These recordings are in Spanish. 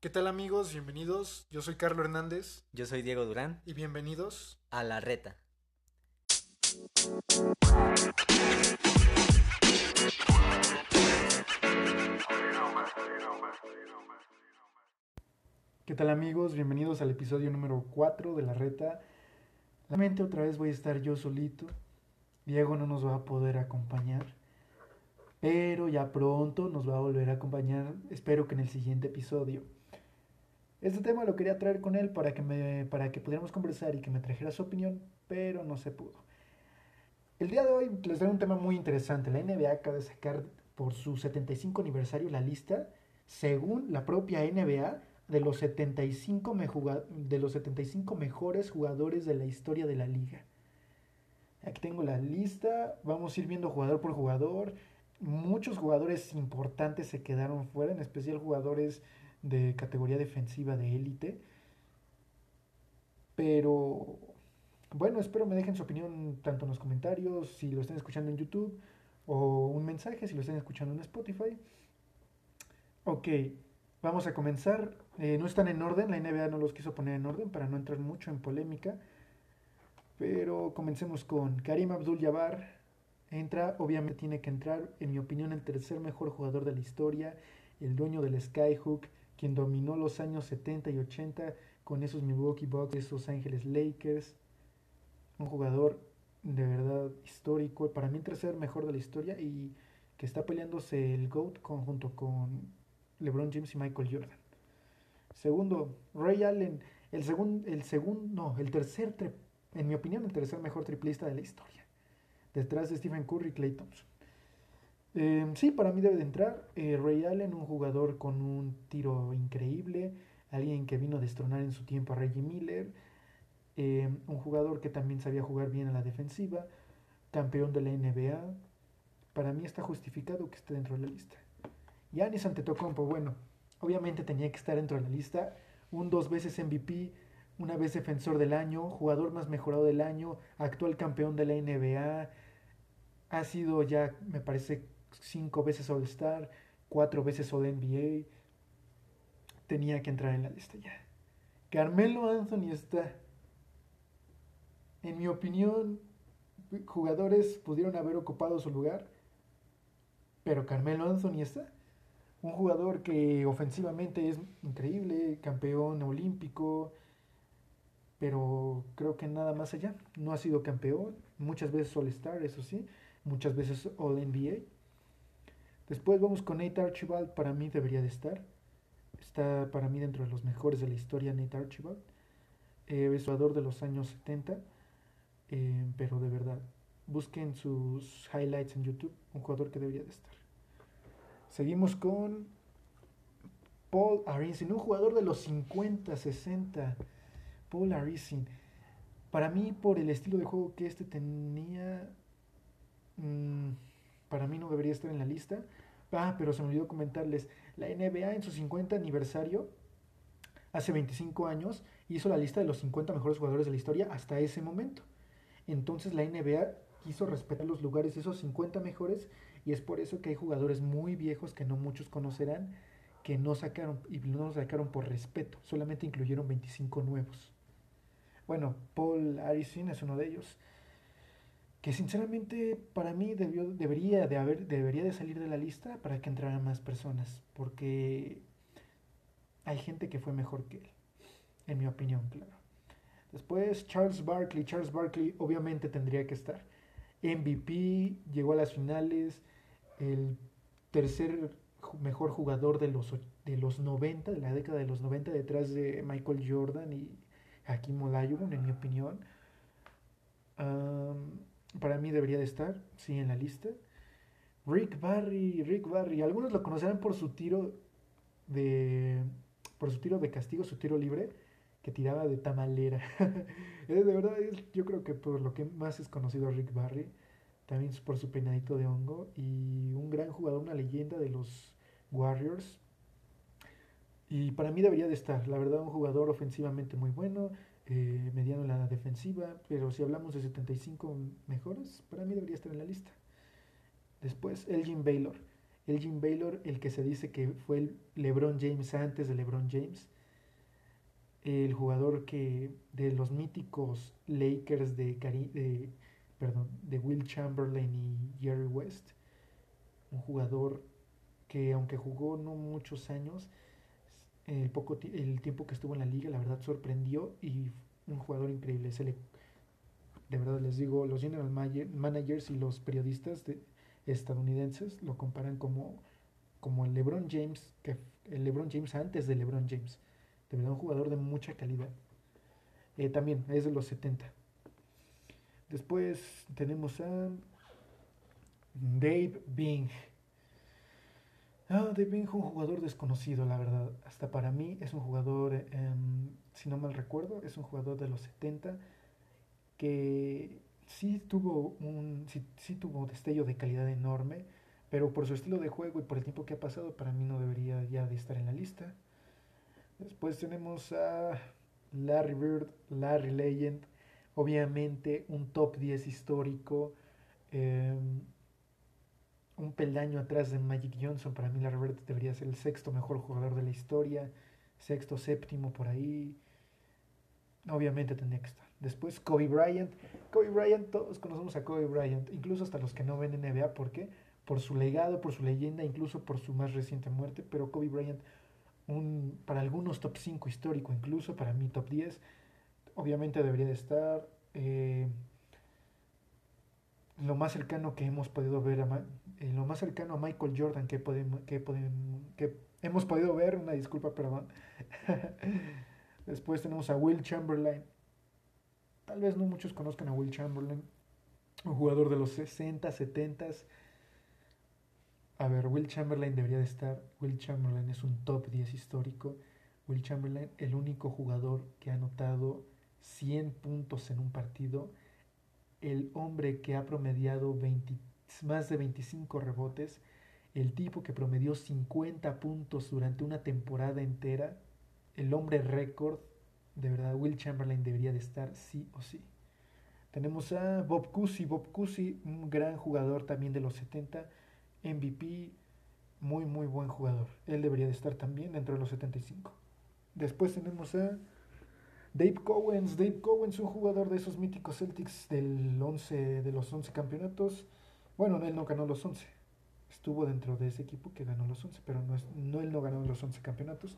¿Qué tal amigos? Bienvenidos. Yo soy Carlos Hernández Yo soy Diego Durán, y bienvenidos. a La Reta. ¿Qué tal amigos? Bienvenidos al episodio número 4 de la reta. Realmente otra vez voy a estar yo solito. Diego no nos va a poder acompañar. Pero ya pronto nos va a volver a acompañar. Espero que en el siguiente episodio. Este tema lo quería traer con él para que, me, para que pudiéramos conversar y que me trajera su opinión, pero no se pudo. El día de hoy les traigo un tema muy interesante. La NBA acaba de sacar por su 75 aniversario la lista, según la propia NBA, de los 75, me juga- de los 75 mejores jugadores de la historia de la liga. Aquí tengo la lista, vamos a ir viendo jugador por jugador. Muchos jugadores importantes se quedaron fuera, en especial jugadores de categoría defensiva de élite. Pero bueno, espero me dejen su opinión tanto en los comentarios, si lo están escuchando en YouTube, o un mensaje si lo están escuchando en Spotify. Ok, vamos a comenzar. Eh, no están en orden, la NBA no los quiso poner en orden para no entrar mucho en polémica. Pero comencemos con Karim Abdul-Jabbar. Entra, obviamente tiene que entrar, en mi opinión, el tercer mejor jugador de la historia, el dueño del Skyhook, quien dominó los años 70 y 80 con esos Milwaukee Bucks, esos Ángeles Lakers. Un jugador de verdad histórico, para mí el tercer mejor de la historia y que está peleándose el GOAT junto con LeBron James y Michael Jordan. Segundo, Ray Allen, el segundo, el segundo, no, el tercer, en mi opinión, el tercer mejor triplista de la historia. Detrás de Stephen Curry y Clay Thompson. Eh, sí, para mí debe de entrar eh, Ray Allen, un jugador con un tiro increíble, alguien que vino a destronar en su tiempo a Reggie Miller, eh, un jugador que también sabía jugar bien a la defensiva, campeón de la NBA. Para mí está justificado que esté dentro de la lista. Giannis Antetokounmpo, bueno, obviamente tenía que estar dentro de la lista. Un dos veces MVP, una vez defensor del año, jugador más mejorado del año, actual campeón de la NBA. Ha sido ya, me parece, cinco veces All-Star, cuatro veces All-NBA. Tenía que entrar en la lista ya. Carmelo Anthony está. En mi opinión, jugadores pudieron haber ocupado su lugar, pero Carmelo Anthony está. Un jugador que ofensivamente es increíble, campeón olímpico, pero creo que nada más allá. No ha sido campeón, muchas veces All-Star, eso sí, muchas veces All-NBA. Después vamos con Nate Archibald, para mí debería de estar. Está para mí dentro de los mejores de la historia Nate Archibald. Eh, es jugador de los años 70, eh, pero de verdad, busquen sus highlights en YouTube, un jugador que debería de estar. Seguimos con Paul Arizin, un jugador de los 50, 60. Paul Arizin. Para mí, por el estilo de juego que este tenía, mm, para mí no debería estar en la lista. Ah, pero se me olvidó comentarles, la NBA en su 50 aniversario, hace 25 años, hizo la lista de los 50 mejores jugadores de la historia hasta ese momento. Entonces la NBA quiso respetar los lugares de esos 50 mejores y es por eso que hay jugadores muy viejos que no muchos conocerán que no sacaron y no sacaron por respeto, solamente incluyeron 25 nuevos. Bueno, Paul Harrison es uno de ellos que sinceramente para mí debió, debería de haber debería de salir de la lista para que entraran más personas, porque hay gente que fue mejor que él, en mi opinión, claro. Después Charles Barkley, Charles Barkley obviamente tendría que estar. MVP, llegó a las finales, el tercer mejor jugador de los, de los 90, de la década de los 90, detrás de Michael Jordan y Hakim Olajuwon, en mi opinión. Para mí debería de estar, sí, en la lista. Rick Barry, Rick Barry, algunos lo conocerán por su tiro de por su tiro de castigo, su tiro libre que tiraba de tamalera. De verdad, yo creo que por lo que más es conocido Rick Barry, también por su peinadito de hongo y un gran jugador, una leyenda de los Warriors. Y para mí debería de estar, la verdad, un jugador ofensivamente muy bueno, mediano en la defensiva, pero si hablamos de 75 mejores, para mí debería estar en la lista. Después, Elgin Baylor. Elgin Baylor, el que se dice que fue el LeBron James antes de LeBron James, el jugador que de los míticos Lakers de, de, perdón, de Will Chamberlain y Jerry West, un jugador que aunque jugó no muchos años, el, poco el tiempo que estuvo en la liga, la verdad sorprendió y un jugador increíble. Se le, de verdad les digo, los general managers y los periodistas de, estadounidenses lo comparan como, como el LeBron James, que el LeBron James antes de LeBron James. De verdad, un jugador de mucha calidad. Eh, también es de los 70. Después tenemos a Dave Bing. Ah, Dave Bing es un jugador desconocido, la verdad. Hasta para mí es un jugador, em, si no mal recuerdo, es un jugador de los 70 que sí tuvo un sí, sí tuvo destello de calidad enorme, pero por su estilo de juego y por el tiempo que ha pasado, para mí no debería ya de estar en la lista. Después tenemos a Larry Bird, Larry Legend, obviamente un top 10 histórico, em, un peldaño atrás de Magic Johnson, para mí Larry Bird debería ser el sexto mejor jugador de la historia, sexto, séptimo por ahí, obviamente tendría que estar. Después Kobe Bryant. Kobe Bryant, todos conocemos a Kobe Bryant, incluso hasta los que no ven NBA, ¿por qué? Por su legado, por su leyenda, incluso por su más reciente muerte, pero Kobe Bryant, un, para algunos top 5 histórico, incluso para mí top 10, obviamente debería de estar. Eh, lo más cercano que hemos podido ver, a, eh, lo más cercano a Michael Jordan que, podemos, que, podemos, que hemos podido ver, una disculpa, perdón. Después tenemos a Will Chamberlain, Tal vez no muchos conozcan a Will Chamberlain, un jugador de los 60, 70. A ver, Will Chamberlain debería de estar. Will Chamberlain es un top 10 histórico. Will Chamberlain, el único jugador que ha anotado 100 puntos en un partido. El hombre que ha promediado más de 25 rebotes. El tipo que promedió 50 puntos durante una temporada entera. El hombre récord de verdad, Will Chamberlain debería de estar sí o sí. Tenemos a Bob Cousy. Bob Cousy, un gran jugador también de los 70. MVP, muy, muy buen jugador. Él debería de estar también dentro de los 75. Después tenemos a Dave Cowens. Dave Cowens, un jugador de esos míticos Celtics del 11, de los 11 campeonatos. Bueno, él no ganó los 11. Estuvo dentro de ese equipo que ganó los 11, pero no, es, no él no ganó los 11 campeonatos.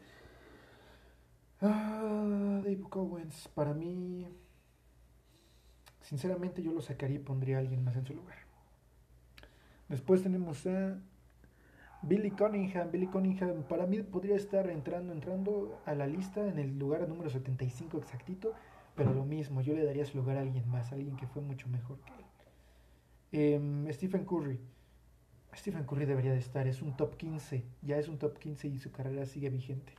Ah, Dave Cowens, para mí, sinceramente yo lo sacaría y pondría a alguien más en su lugar. Después tenemos a Billy Cunningham. Billy Cunningham para mí podría estar entrando, entrando a la lista en el lugar número 75 exactito, pero lo mismo, yo le daría su lugar a alguien más, a alguien que fue mucho mejor que él. Em, Stephen Curry. Stephen Curry debería de estar, es un top 15, ya es un top 15 y su carrera sigue vigente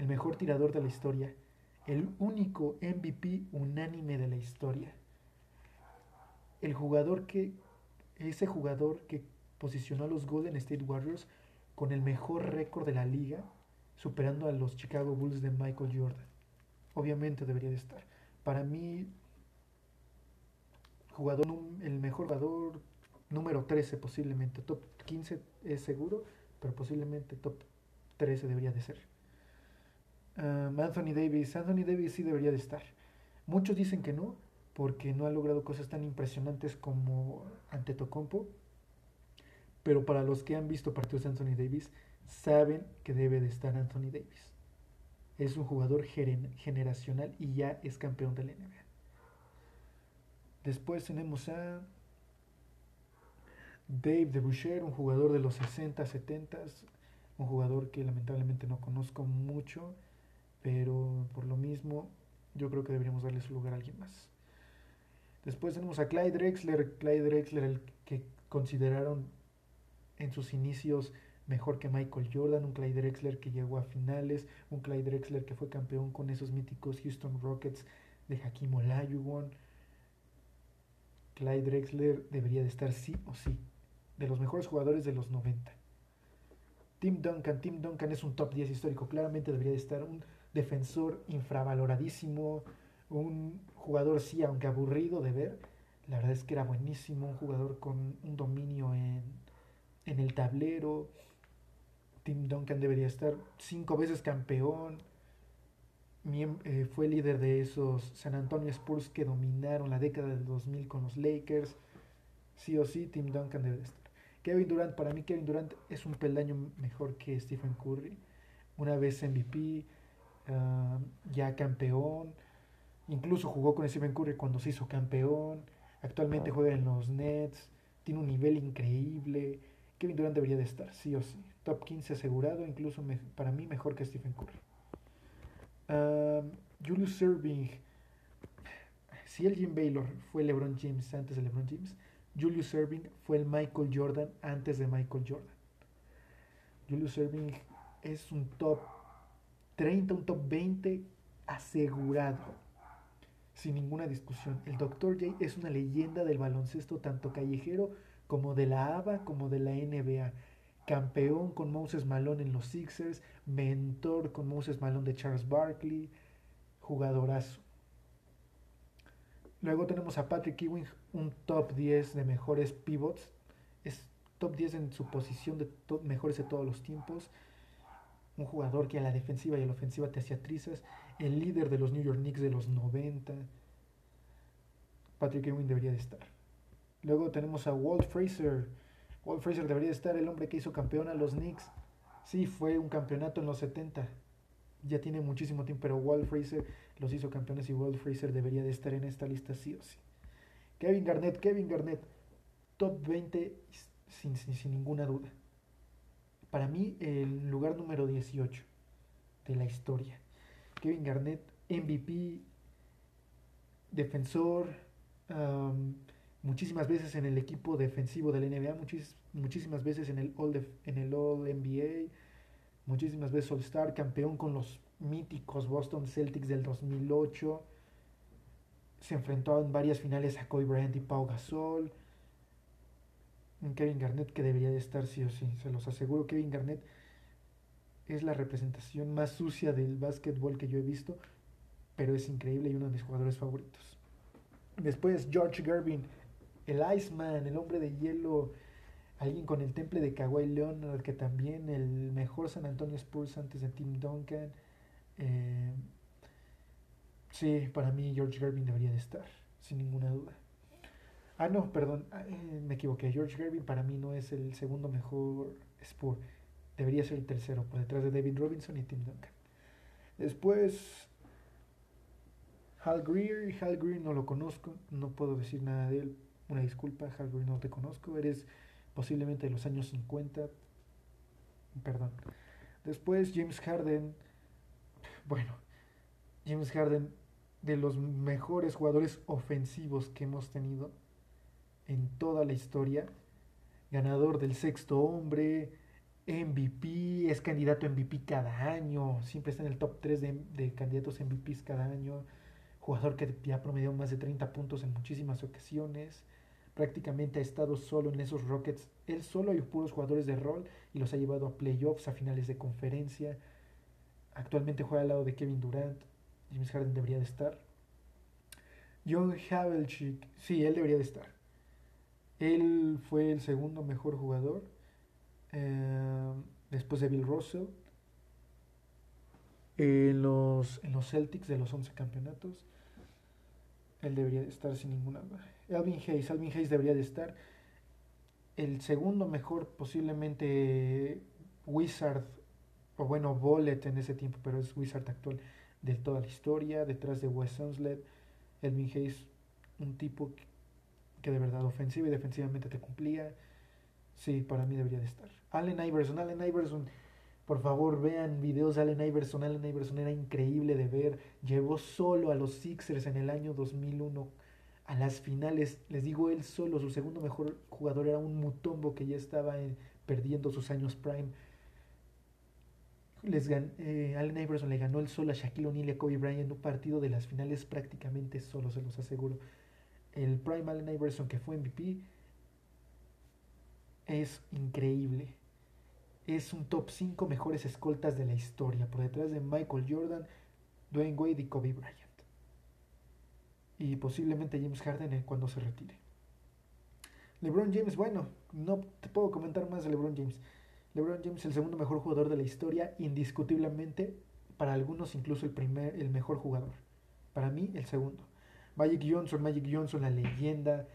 el mejor tirador de la historia, el único MVP unánime de la historia, el jugador que, ese jugador que posicionó a los Golden State Warriors con el mejor récord de la liga, superando a los Chicago Bulls de Michael Jordan. Obviamente debería de estar. Para mí, jugador, el mejor jugador número 13 posiblemente, top 15 es seguro, pero posiblemente top 13 debería de ser. Anthony Davis. Anthony Davis sí debería de estar. Muchos dicen que no, porque no ha logrado cosas tan impresionantes como ante Tocompo. Pero para los que han visto partidos de Anthony Davis, saben que debe de estar Anthony Davis. Es un jugador generacional y ya es campeón de la NBA. Después tenemos a Dave de Boucher, un jugador de los 60, 70, un jugador que lamentablemente no conozco mucho pero por lo mismo yo creo que deberíamos darle su lugar a alguien más. Después tenemos a Clyde Drexler, Clyde Drexler el que consideraron en sus inicios mejor que Michael Jordan, un Clyde Drexler que llegó a finales, un Clyde Drexler que fue campeón con esos míticos Houston Rockets de Hakim Olajuwon. Clyde Drexler debería de estar sí o sí, de los mejores jugadores de los 90. Tim Duncan, Tim Duncan es un top 10 histórico, claramente debería de estar un defensor infravaloradísimo, un jugador sí, aunque aburrido de ver, la verdad es que era buenísimo, un jugador con un dominio en en el tablero. Tim Duncan debería estar cinco veces campeón. Eh, fue líder de esos San Antonio Spurs que dominaron la década del 2000 con los Lakers. Sí o sí, Tim Duncan debe estar. Kevin Durant, para mí Kevin Durant es un peldaño mejor que Stephen Curry. Una vez MVP, ah, ya campeón. Incluso jugó con Stephen Curry cuando se hizo campeón. Actualmente juega en los Nets. Tiene un nivel increíble. Kevin Durant debería de estar, sí o sí. Top 15 asegurado, incluso para mí mejor que Stephen Curry. Julius Serving. Si el Jim Baylor fue LeBron James antes de LeBron James, Julius Serving fue el Michael Jordan antes de Michael Jordan. Julius Serving es un top 30, un top 20 asegurado. Sin ninguna discusión. El Dr. J es una leyenda del baloncesto tanto callejero como de la ABA como de la NBA. Campeón con Moses Malone en los Sixers, mentor con Moses Malone de Charles Barkley, jugadorazo. Luego tenemos a Patrick Ewing, un top 10 de mejores pivots. Es top 10 en su posición de mejores de todos los tiempos. Un jugador que a la defensiva y a la ofensiva te hacía trizas. El líder de los New York Knicks de los 90. Patrick Ewing debería de estar. Luego tenemos a Walt Fraser. Walt Fraser debería de estar, el hombre que hizo campeón a los Knicks. Sí, fue un campeonato en los 70. Ya tiene muchísimo tiempo, pero Walt Fraser los hizo campeones y Walt Fraser debería de estar en esta lista sí o sí. Kevin Garnett, Kevin Garnett, top 20 sin, sin, ninguna duda. Para mí, el lugar número 18 de la historia. Kevin Garnett, MVP, defensor, muchísimas veces en el equipo defensivo del NBA, muchísimas veces en el All, en el All NBA, muchísimas veces All Star, campeón con los míticos Boston Celtics del 2008 se enfrentó en varias finales a Kobe Bryant y Pau Gasol. Kevin Garnett que debería de estar sí o sí, se los aseguro. Kevin Garnett es la representación más sucia del básquetbol que yo he visto, pero es increíble y uno de mis jugadores favoritos. Después George Gervin, el Iceman, el hombre de hielo, alguien con el temple de Kawhi Leonard, que también el mejor San Antonio Spurs antes de Tim Duncan. Eh, Sí, para mí George Gervin debería de estar, sin ninguna duda. Ah, no, perdón, ah, eh, me equivoqué. George Gervin para mí no es el segundo mejor Spur. Debería ser el tercero, por detrás de David Robinson y Tim Duncan. Después, Hal Greer. Hal Greer no lo conozco, no puedo decir nada de él. Una disculpa, Greer no te conozco. Eres posiblemente de los años 50. Perdón. Después, James Harden. Bueno, James Harden de los mejores jugadores ofensivos que hemos tenido en toda la historia. Ganador del sexto hombre, MVP, es candidato a MVP cada año, siempre está en el top 3 de, de candidatos MVPs cada año. Jugador que ya promedió más de 30 puntos en muchísimas ocasiones. Prácticamente ha estado solo en esos Rockets. Él solo hay puros jugadores de rol y los ha llevado a playoffs, a finales de conferencia. Actualmente juega al lado de Kevin Durant. James Harden debería de estar. John Havlicek, sí, él debería de estar. Él fue el segundo mejor jugador eh, después de Bill Russell en los, en los Celtics de los 11 campeonatos. Él debería de estar sin ninguna duda. Alvin Hayes, Alvin Hayes debería de estar. El segundo mejor, posiblemente Wizard, o bueno, Bullet en ese tiempo, pero es Wizard actual de toda la historia, detrás de Wes Unseld, Edwin Hayes, un tipo que de verdad ofensiva y defensivamente te cumplía. Sí, para mí debería de estar. Allen Iverson, Allen Iverson, por favor vean videos de Allen Iverson. Allen Iverson era increíble de ver. Llevó solo a los Sixers en el año 2001 a las finales. Les digo, él solo, su segundo mejor jugador era un Mutombo que ya estaba perdiendo sus años prime les eh, Allen Iverson le ganó el solo a Shaquille O'Neal y a Kobe Bryant en un partido de las finales prácticamente solo, se los aseguro. El Prime Allen Iverson que fue MVP es increíble. Es un top 5 mejores escoltas de la historia, por detrás de Michael Jordan, Dwayne Wade y Kobe Bryant. Y posiblemente James Harden cuando se retire. LeBron James, bueno, no te puedo comentar más de LeBron James. LeBron James, el segundo mejor jugador de la historia, indiscutiblemente, para algunos incluso el, primer, el mejor jugador. Para mí, el segundo. Magic Johnson, Magic Johnson, la leyenda,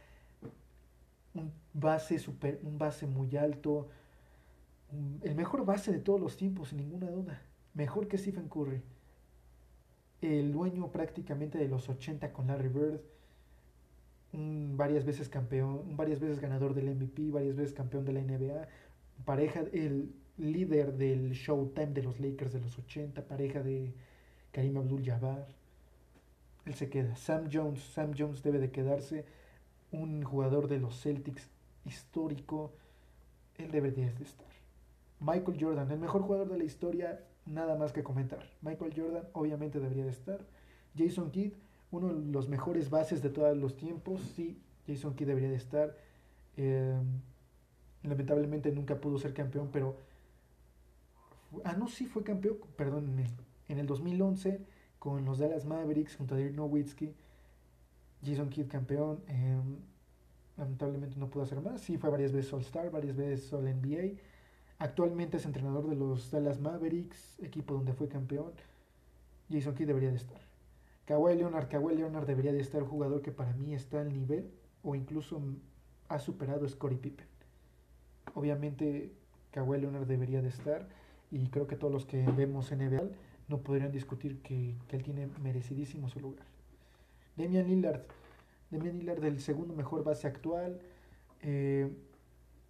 un base, super, un base muy alto, el mejor base de todos los tiempos, sin ninguna duda. Mejor que Stephen Curry. El dueño prácticamente de los 80 con Larry Bird. Varias veces campeón, varias veces ganador del MVP, varias veces campeón de la NBA. Pareja, el líder del Showtime de los Lakers de los 80, pareja de Karim Abdul-Jabbar. Él se queda. Sam Jones, Sam Jones debe de quedarse. Un jugador de los Celtics histórico. Él debería de estar. Michael Jordan, el mejor jugador de la historia, nada más que comentar. Michael Jordan obviamente debería de estar. Jason Kidd, uno de los mejores bases de todos los tiempos, sí, Jason Kidd debería de estar. Em, lamentablemente nunca pudo ser campeón, pero... Ah, no, sí fue campeón, perdónenme. En el 2011 con los Dallas Mavericks junto a Dirk Nowitzki. Jason Kidd campeón. Em, lamentablemente no pudo hacer más. Sí, fue varias veces All-Star, varias veces All-NBA. Actualmente es entrenador de los Dallas Mavericks, equipo donde fue campeón. Jason Kidd debería de estar. Kawhi Leonard, Kawhi Leonard debería de estar jugador que para mí está al nivel o incluso ha superado a Scottie Pippen. Obviamente Kawhi Leonard debería de estar y creo que todos los que vemos NBA no podrían discutir que, él tiene merecidísimo su lugar. Damian Lillard, Damian Lillard del segundo mejor base actual. Eh,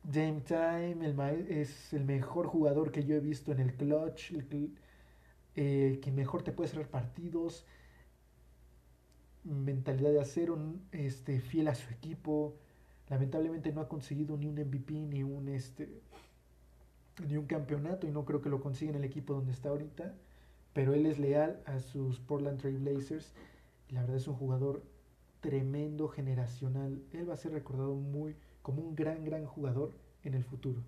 Dame Time es el mejor jugador que yo he visto en el clutch, el, eh, que mejor te puede cerrar partidos, mentalidad de acero, este, fiel a su equipo. Lamentablemente no ha conseguido ni un MVP ni un este ni un campeonato y no creo que lo consiga en el equipo donde está ahorita, pero él es leal a sus Portland Trail Blazers y la verdad es un jugador tremendo, generacional. Él va a ser recordado muy como un gran, gran jugador en el futuro.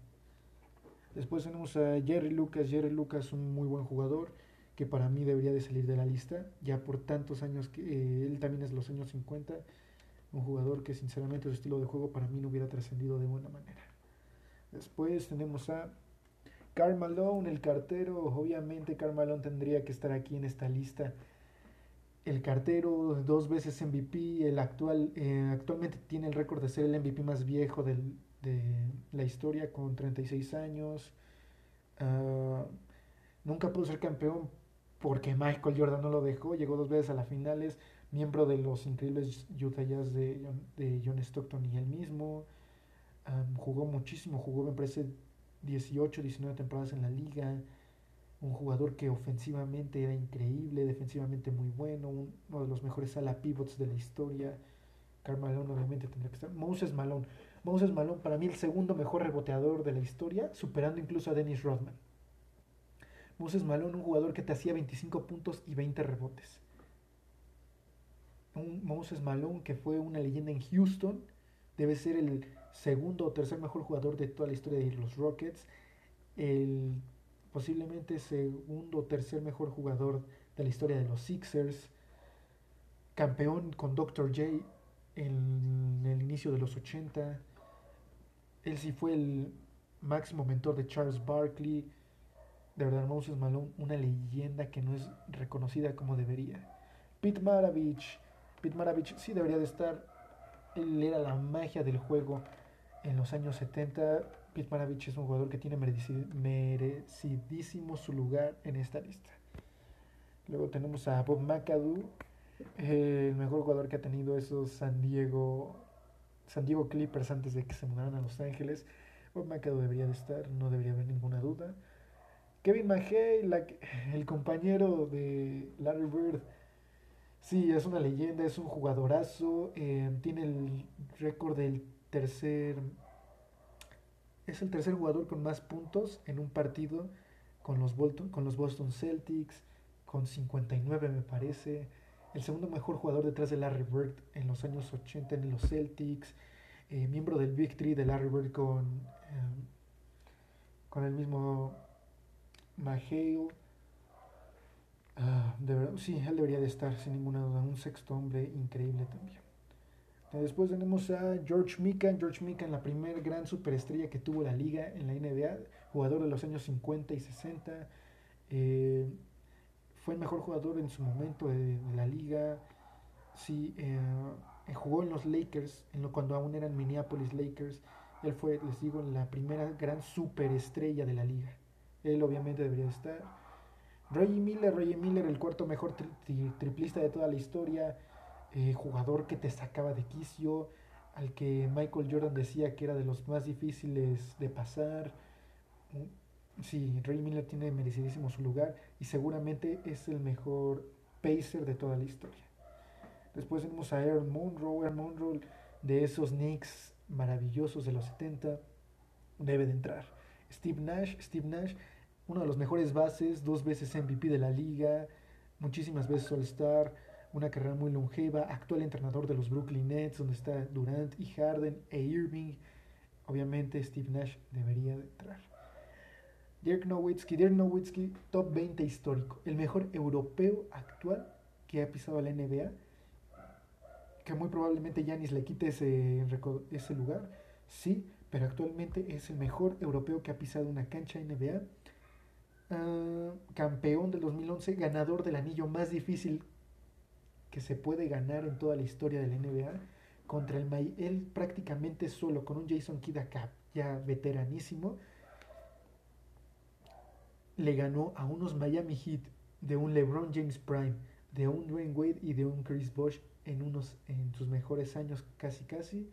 Después tenemos a Jerry Lucas. Jerry Lucas, un muy buen jugador que para mí debería de salir de la lista, ya por tantos años que eh, él también es los años 50, un jugador que sinceramente su estilo de juego para mí no hubiera trascendido de buena manera. Después tenemos a Carl el cartero, obviamente Carl tendría que estar aquí en esta lista el cartero, dos veces MVP, el actual, eh, actualmente tiene el récord de ser el MVP más viejo de la historia con 36 años. Ah, nunca pudo ser campeón porque Michael Jordan no lo dejó, llegó dos veces a las finales, miembro de los increíbles Utah Jazz de, de John Stockton y él mismo. jugó muchísimo, jugó me parece 18, 19 temporadas en la liga un jugador que ofensivamente era increíble, defensivamente muy bueno, uno de los mejores ala pivots de la historia. Karl Malone obviamente tendría que estar. Moses Malone. Moses Malone para mí el segundo mejor reboteador de la historia, superando incluso a Dennis Rodman. Moses Malone, un jugador que te hacía 25 puntos y 20 rebotes. Un Moses Malone que fue una leyenda en Houston, debe ser el segundo o tercer mejor jugador de toda la historia de los Rockets. El posiblemente segundo o tercer mejor jugador de la historia de los Sixers, campeón con Dr. J en el inicio de los 80. Él sí fue el máximo mentor de Charles Barkley. De verdad, Moses Malone, una leyenda que no es reconocida como debería. Pete Maravich. Pete Maravich sí debería de estar. Él era la magia del juego en los años 70 Pete Maravich es un jugador que tiene merecidísimo su lugar en esta lista. Luego tenemos a Bob McAdoo, el mejor jugador que ha tenido esos San Diego, San Diego Clippers antes de que se mudaran a Los Ángeles. Bob McAdoo debería de estar, no debería haber ninguna duda. Kevin McHale, el compañero de Larry Bird, sí, es una leyenda, es un jugadorazo, eh, tiene el récord del tercer es el tercer jugador con más puntos en un partido con los, con los Boston Celtics, con 59 me parece. El segundo mejor jugador detrás de Larry Bird en los años 80 en los Celtics. Eh, miembro del Big Three de Larry Bird con, em, con el mismo McHale. Ah, sí, él debería de estar sin ninguna duda. Un sexto hombre increíble también. Después tenemos a George Mikan. George Mikan, la primer gran superestrella que tuvo la liga en la NBA, jugador de los años 50 y 60. Eh, fue el mejor jugador en su momento de, la liga. Sí, eh, jugó en los Lakers, cuando aún eran Minneapolis Lakers. Él fue, les digo, la primera gran superestrella de la liga. Él obviamente debería estar. Reggie Miller, Reggie Miller, el cuarto mejor triplista de toda la historia eh, jugador que te sacaba de quicio, al que Michael Jordan decía que era de los más difíciles de pasar. Sí, Ray Miller tiene merecidísimo su lugar y seguramente es el mejor pacer de toda la historia. Después tenemos a Aaron Monroe, Aaron Monroe de esos Knicks maravillosos de los 70, debe de entrar. Steve Nash, Steve Nash, uno de los mejores bases, dos veces MVP de la liga, muchísimas veces All-Star una carrera muy longeva, actual entrenador de los Brooklyn Nets, donde está Durant y Harden e Irving. Obviamente Steve Nash debería de entrar. Dirk Nowitzki, Dirk Nowitzki, top 20 histórico, el mejor europeo actual que ha pisado la NBA, que muy probablemente Yanis le quite ese, ese lugar, sí, pero actualmente es el mejor europeo que ha pisado una cancha NBA. Ah, campeón del 2011, ganador del anillo más difícil que se puede ganar en toda la historia de la NBA contra el él prácticamente solo con un Jason Kidd acá ya veteranísimo le ganó a unos Miami Heat de un LeBron James Prime, de un Dwayne Wade y de un Chris Bosh en unos en sus mejores años casi casi.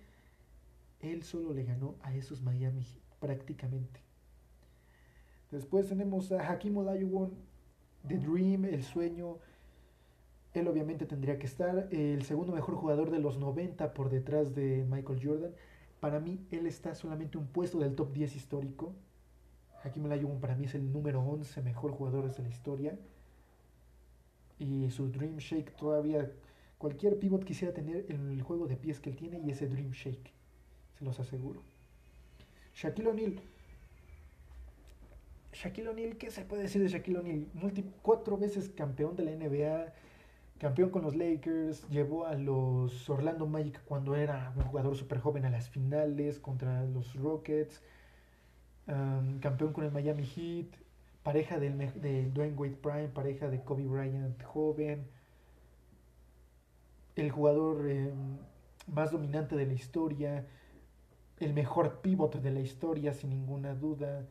Él solo le ganó a esos Miami Heat prácticamente. Después tenemos a Hakim Olajuwon, The Dream, el sueño, él obviamente tendría que estar. El segundo mejor jugador de los 90 por detrás de Michael Jordan. Para mí, él está solamente un puesto del top 10 histórico. Hakim Olajuwon para mí es el número 11 mejor jugador de la historia. Y su Dream Shake todavía... Cualquier pivot quisiera tener el juego de pies que él tiene y ese Dream Shake. Se los aseguro. Shaquille O'Neal. Shaquille O'Neal, ¿qué se puede decir de Shaquille O'Neal? cuatro veces campeón de la NBA campeón con los Lakers, llevó a los Orlando Magic cuando era un jugador súper joven a las finales contra los Rockets, campeón con el Miami Heat, pareja del, de Dwayne Wade Prime, pareja de Kobe Bryant joven, el jugador em, más dominante de la historia, el mejor pívot de la historia sin ninguna duda.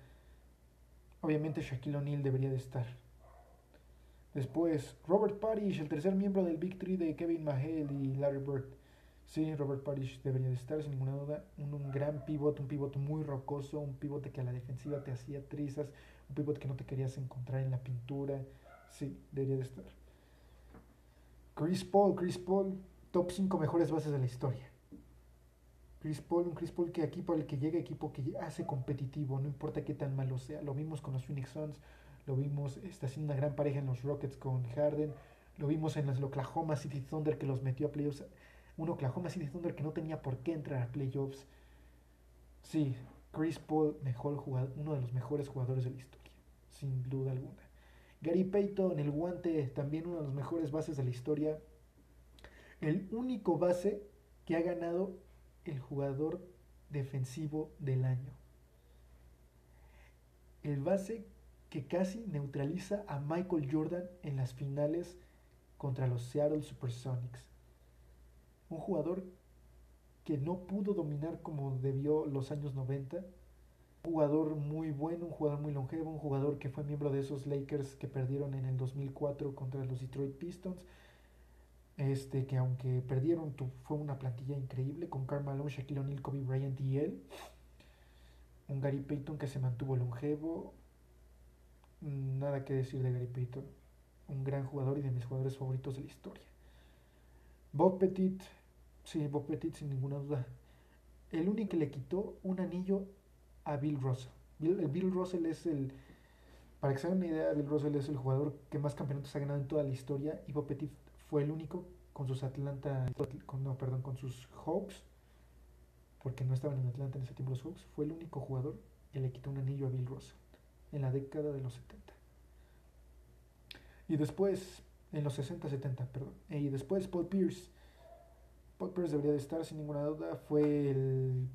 Obviamente Shaquille O'Neal debería de estar. Después, Robert Parrish, el tercer miembro del Big Three de Kevin Mahale y Larry Bird. Sí, Robert Parrish debería de estar, sin ninguna duda. Un, gran pivot, un pivot muy rocoso, un pivote que a la defensiva te hacía trizas, un pivot que no te querías encontrar en la pintura. Sí, debería de estar. Chris Paul, Chris Paul, top 5 mejores bases de la historia. Chris Paul, un Chris Paul que equipo el que llega, equipo que hace competitivo, no importa qué tan malo sea. Lo vimos con los Phoenix Suns, lo vimos, está haciendo una gran pareja en los Rockets con Harden, lo vimos en los Oklahoma City Thunder que los metió a playoffs, un Oklahoma City Thunder que no tenía por qué entrar a playoffs. Sí, Chris Paul, mejor uno de los mejores jugadores de la historia, sin duda alguna. Gary Payton, el guante, también uno de los mejores bases de la historia. El único base que ha ganado el jugador defensivo del año. El base que casi neutraliza a Michael Jordan en las finales contra los Seattle Supersonics. Un jugador que no pudo dominar como debió los años 90. Un jugador muy bueno, un jugador muy longevo, un jugador que fue miembro de esos Lakers que perdieron en el 2004 contra los Detroit Pistons. Este, que aunque perdieron, fue una plantilla increíble con Karl Malone, Shaquille O'Neal, Kobe Bryant y él. Un Gary Payton que se mantuvo longevo, nada que decir de Gary Payton. Un gran jugador y de mis jugadores favoritos de la historia. Bob Petit, sí, Bob Petit sin ninguna duda. El único que le quitó un anillo a Bill Russell. Bill, Bill Russell es el, para que se hagan una idea, Bill Russell es el jugador que más campeonatos ha ganado en toda la historia y Bob Petit fue el único con sus Atlanta, con, no, perdón, con sus Hawks, porque no estaban en Atlanta en ese tiempo los Hawks, fue el único jugador que le quitó un anillo a Bill Russell en la década de los 70. Y después, en los 60, 70, perdón. Y después Paul Pierce. Pierce debería de estar sin ninguna duda. Fue el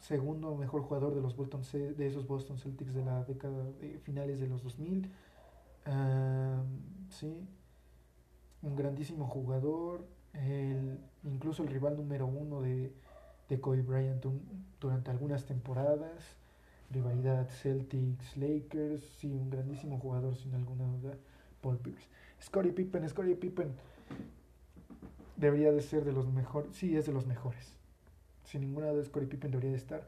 segundo mejor jugador de los Boston de esos Boston Celtics de la década de finales de los 2000. sí, un grandísimo jugador. El, incluso el rival número uno de, de Kobe Bryant durante algunas temporadas. Rivalidad Celtics-Lakers. Sí, un grandísimo jugador sin alguna duda. Paul Pierce. Scottie Pippen, Scottie Pippen debería de ser de los mejores. Sí, es de los mejores. Sin ninguna duda, Scottie Pippen debería de estar.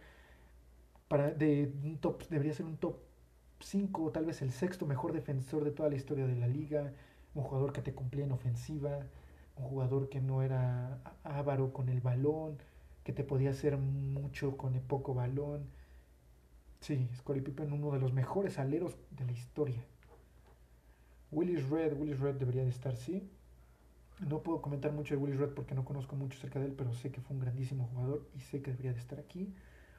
Para, de un top, debería ser un top 5 o tal vez el sexto mejor defensor de toda la historia de la liga. Un jugador que te cumplía en ofensiva. Un jugador que no era avaro con el balón. Que te podía hacer mucho con el poco balón. Sí, Scottie Pippen, uno de los mejores aleros de la historia. Willis Red, Willis Red debería de estar, sí. No puedo comentar mucho de Willis Red porque no conozco mucho acerca de él, pero sé que fue un grandísimo jugador y sé que debería de estar aquí.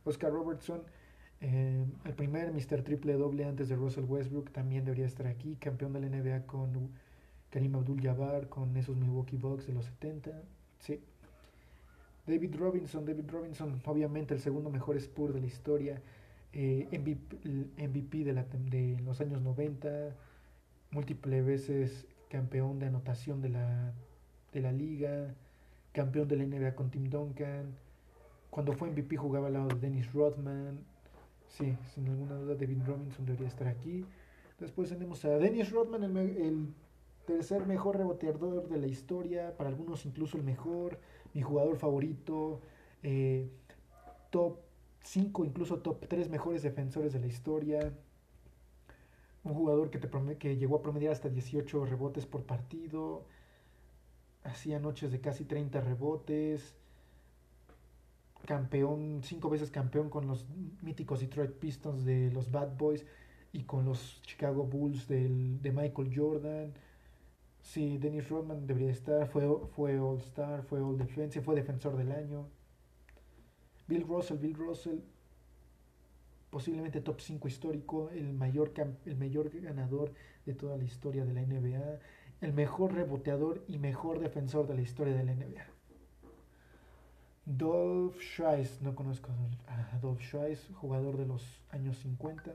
Oscar Robertson, eh, el primer Mr. Triple Doble antes de Russell Westbrook, también debería estar aquí. Campeón de la NBA con Karim Abdul-Jabbar, con esos Milwaukee Bucks de los 70. Sí. David Robinson, David Robinson, obviamente el segundo mejor Spur de la historia. Eh, MVP, de, la, de los años 90, múltiples veces campeón de anotación de la de la liga, campeón de la NBA con Tim Duncan. Cuando fue MVP jugaba al lado de Dennis Rodman. Sí, sin alguna duda David Robinson debería estar aquí. Después tenemos a Dennis Rodman, el, tercer mejor reboteador de la historia, para algunos incluso el mejor, mi jugador favorito, eh, top 5, incluso top 3 mejores defensores de la historia. Un jugador que, te que llegó a promediar hasta 18 rebotes por partido hacía noches de casi 30 rebotes, campeón, cinco veces campeón con los míticos Detroit Pistons de los Bad Boys y con los Chicago Bulls del, de Michael Jordan. Sí, Dennis Rodman debería estar, fue, fue All Star, fue All Defense, fue defensor del año. Bill Russell, Bill Russell, posiblemente top 5 histórico, el mayor, el mayor ganador de toda la historia de la NBA el mejor reboteador y mejor defensor de la historia de la NBA. Dolph Scheiss, no conozco a Dolph Scheiss, jugador de los años 50.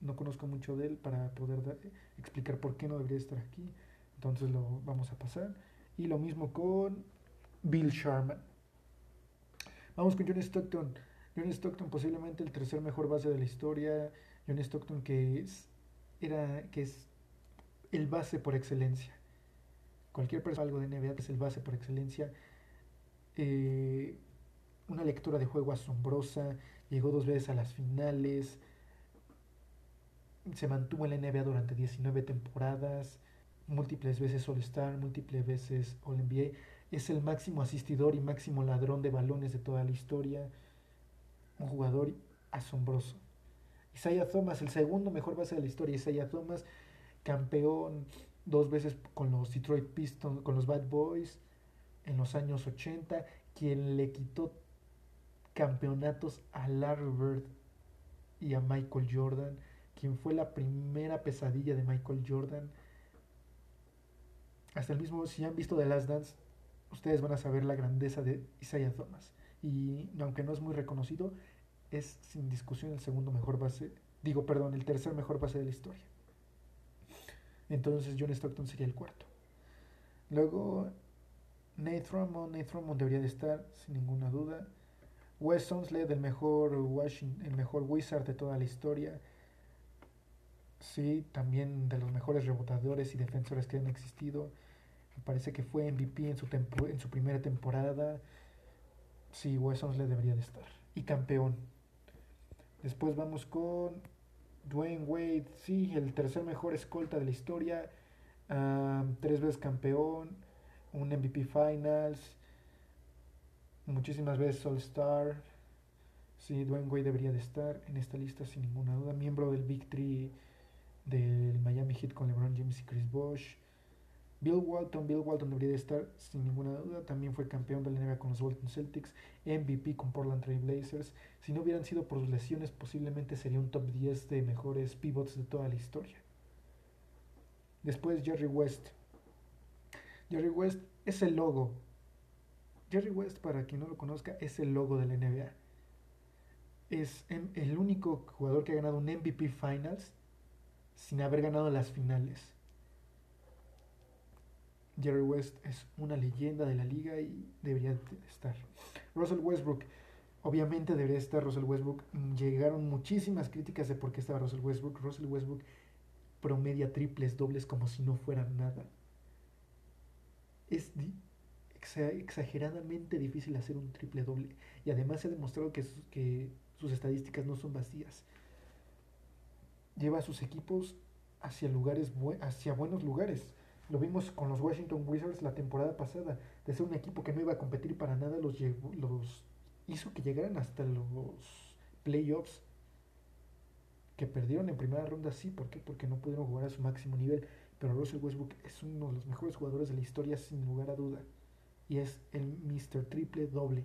No conozco mucho de él para poder explicar por qué no debería estar aquí. Entonces lo vamos a pasar. Y lo mismo con Bill Sharman. Vamos con John Stockton. John Stockton posiblemente el tercer mejor base de la historia. John Stockton que es, era, que es el base por excelencia. Cualquier persona algo de NBA es el base por excelencia. Eh, una lectura de juego asombrosa. Llegó dos veces a las finales. Se mantuvo en la NBA durante 19 temporadas. Múltiples veces All-Star, múltiples veces All-NBA. Es el máximo asistidor y máximo ladrón de balones de toda la historia. Un jugador asombroso. Isaiah Thomas, el segundo mejor base de la historia. Isaiah Thomas campeón dos veces con los Detroit Pistons, con los Bad Boys en los años 80, quien le quitó campeonatos a Larry Bird y a Michael Jordan, quien fue la primera pesadilla de Michael Jordan. Hasta el mismo, si han visto The Last Dance, ustedes van a saber la grandeza de Isaiah Thomas. Y aunque no es muy reconocido, es sin discusión el segundo mejor base, digo, perdón, el tercer mejor base de la historia. Entonces John Stockton sería el cuarto. Luego Nate Drummond, debería de estar sin ninguna duda. Wes Sonslead, el mejor Washington, el mejor Wizard de toda la historia. Sí, también de los mejores rebotadores y defensores que han existido. Me parece que fue MVP en su, en su primera temporada. Sí, Wes Sonslead debería de estar. Y campeón. Después vamos con Dwayne Wade, sí, el tercer mejor escolta de la historia, tres veces campeón, un MVP Finals, muchísimas veces All Star. Sí, Dwayne Wade debería de estar en esta lista sin ninguna duda. Miembro del Big Three del Miami Heat con LeBron James y Chris Bosh. Bill Walton, Bill Walton debería de estar sin ninguna duda. También fue campeón de la NBA con los Bolton Celtics, MVP con Portland Trail Blazers. Si no hubieran sido por sus lesiones, posiblemente sería un top 10 de mejores pivots de toda la historia. Después Jerry West. Jerry West es el logo Jerry West, para quien no lo conozca, es el logo de la NBA. Es el único jugador que ha ganado un MVP Finals sin haber ganado las finales. Jerry West es una leyenda de la liga y debería estar. Russell Westbrook, obviamente debería estar Russell Westbrook. Llegaron muchísimas críticas de por qué estaba Russell Westbrook. Russell Westbrook promedia triples, dobles como si no fueran nada. Es exageradamente difícil hacer un triple doble. Y además se ha demostrado que, que sus estadísticas no son vacías. Lleva a sus equipos hacia lugares hacia buenos lugares. Lo vimos con los Washington Wizards la temporada pasada. De ser un equipo que no iba a competir para nada, los, los hizo que llegaran hasta los playoffs. Que perdieron en primera ronda, sí. ¿Por qué? Porque no pudieron jugar a su máximo nivel. Pero Russell Westbrook es uno de los mejores jugadores de la historia, sin lugar a duda y es el Mr. Triple Doble.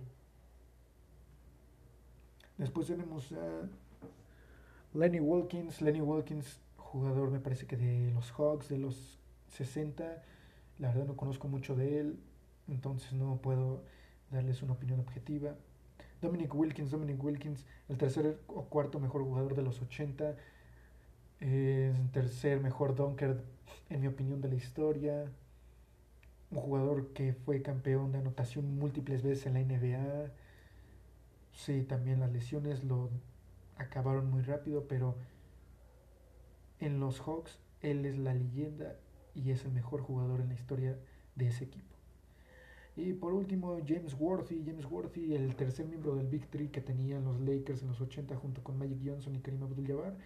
Después tenemos a Lenny Wilkins. Lenny Wilkins, jugador me parece que de los Hawks de los 60. La verdad no conozco mucho de él, entonces no puedo darles una opinión objetiva. Dominic Wilkins, Dominic Wilkins, el tercer o cuarto mejor jugador de los 80. el tercer mejor dunker, en mi opinión, de la historia un jugador que fue campeón de anotación múltiples veces en la NBA. Sí, también las lesiones lo acabaron muy rápido, pero en los Hawks él es la leyenda y es el mejor jugador en la historia de ese equipo. Y por último, James Worthy, James Worthy, el tercer miembro del Big Three que tenían los Lakers en los 80 junto con Magic Johnson y Karim Abdul-Jabbar.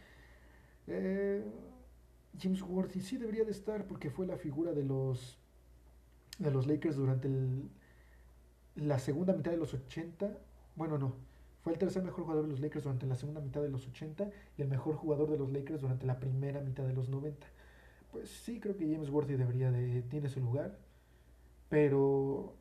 Eh, James Worthy sí debería de estar porque fue la figura de los de los Lakers durante la segunda mitad de los 80. Bueno, no. Fue el tercer mejor jugador de los Lakers durante la segunda mitad de los 80 y el mejor jugador de los Lakers durante la primera mitad de los 90. Pues sí, creo que James Worthy debería de... tiene su lugar, pero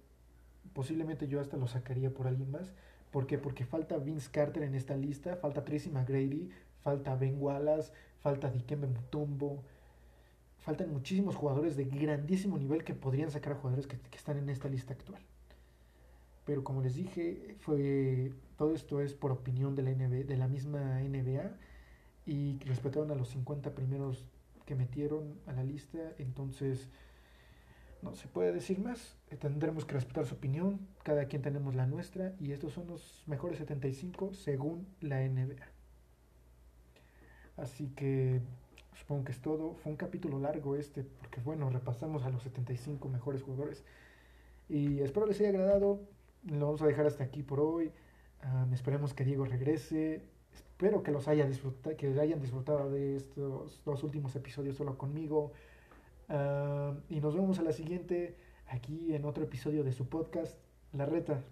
posiblemente yo hasta lo sacaría por alguien más. ¿Por qué? Porque falta Vince Carter en esta lista, falta Tracy McGrady, falta Ben Wallace, falta Dikembe Mutombo, faltan muchísimos jugadores de grandísimo nivel que podrían sacar a jugadores que, están en esta lista actual. Pero como les dije, fue todo esto es por opinión de la, de la misma NBA y respetaron a los 50 primeros metieron a la lista, entonces no se puede decir más, tendremos que respetar su opinión, cada quien tenemos la nuestra y estos son los mejores 75 según la NBA. Así que supongo que es todo. Fue un capítulo largo este, porque bueno, repasamos a los 75 mejores jugadores. Y espero les haya agradado. Lo vamos a dejar hasta aquí por hoy. esperemos que Diego regrese. Espero que los haya disfrutado, que hayan disfrutado de estos dos últimos episodios solo conmigo. y nos vemos a la siguiente aquí en otro episodio de su podcast, La Reta.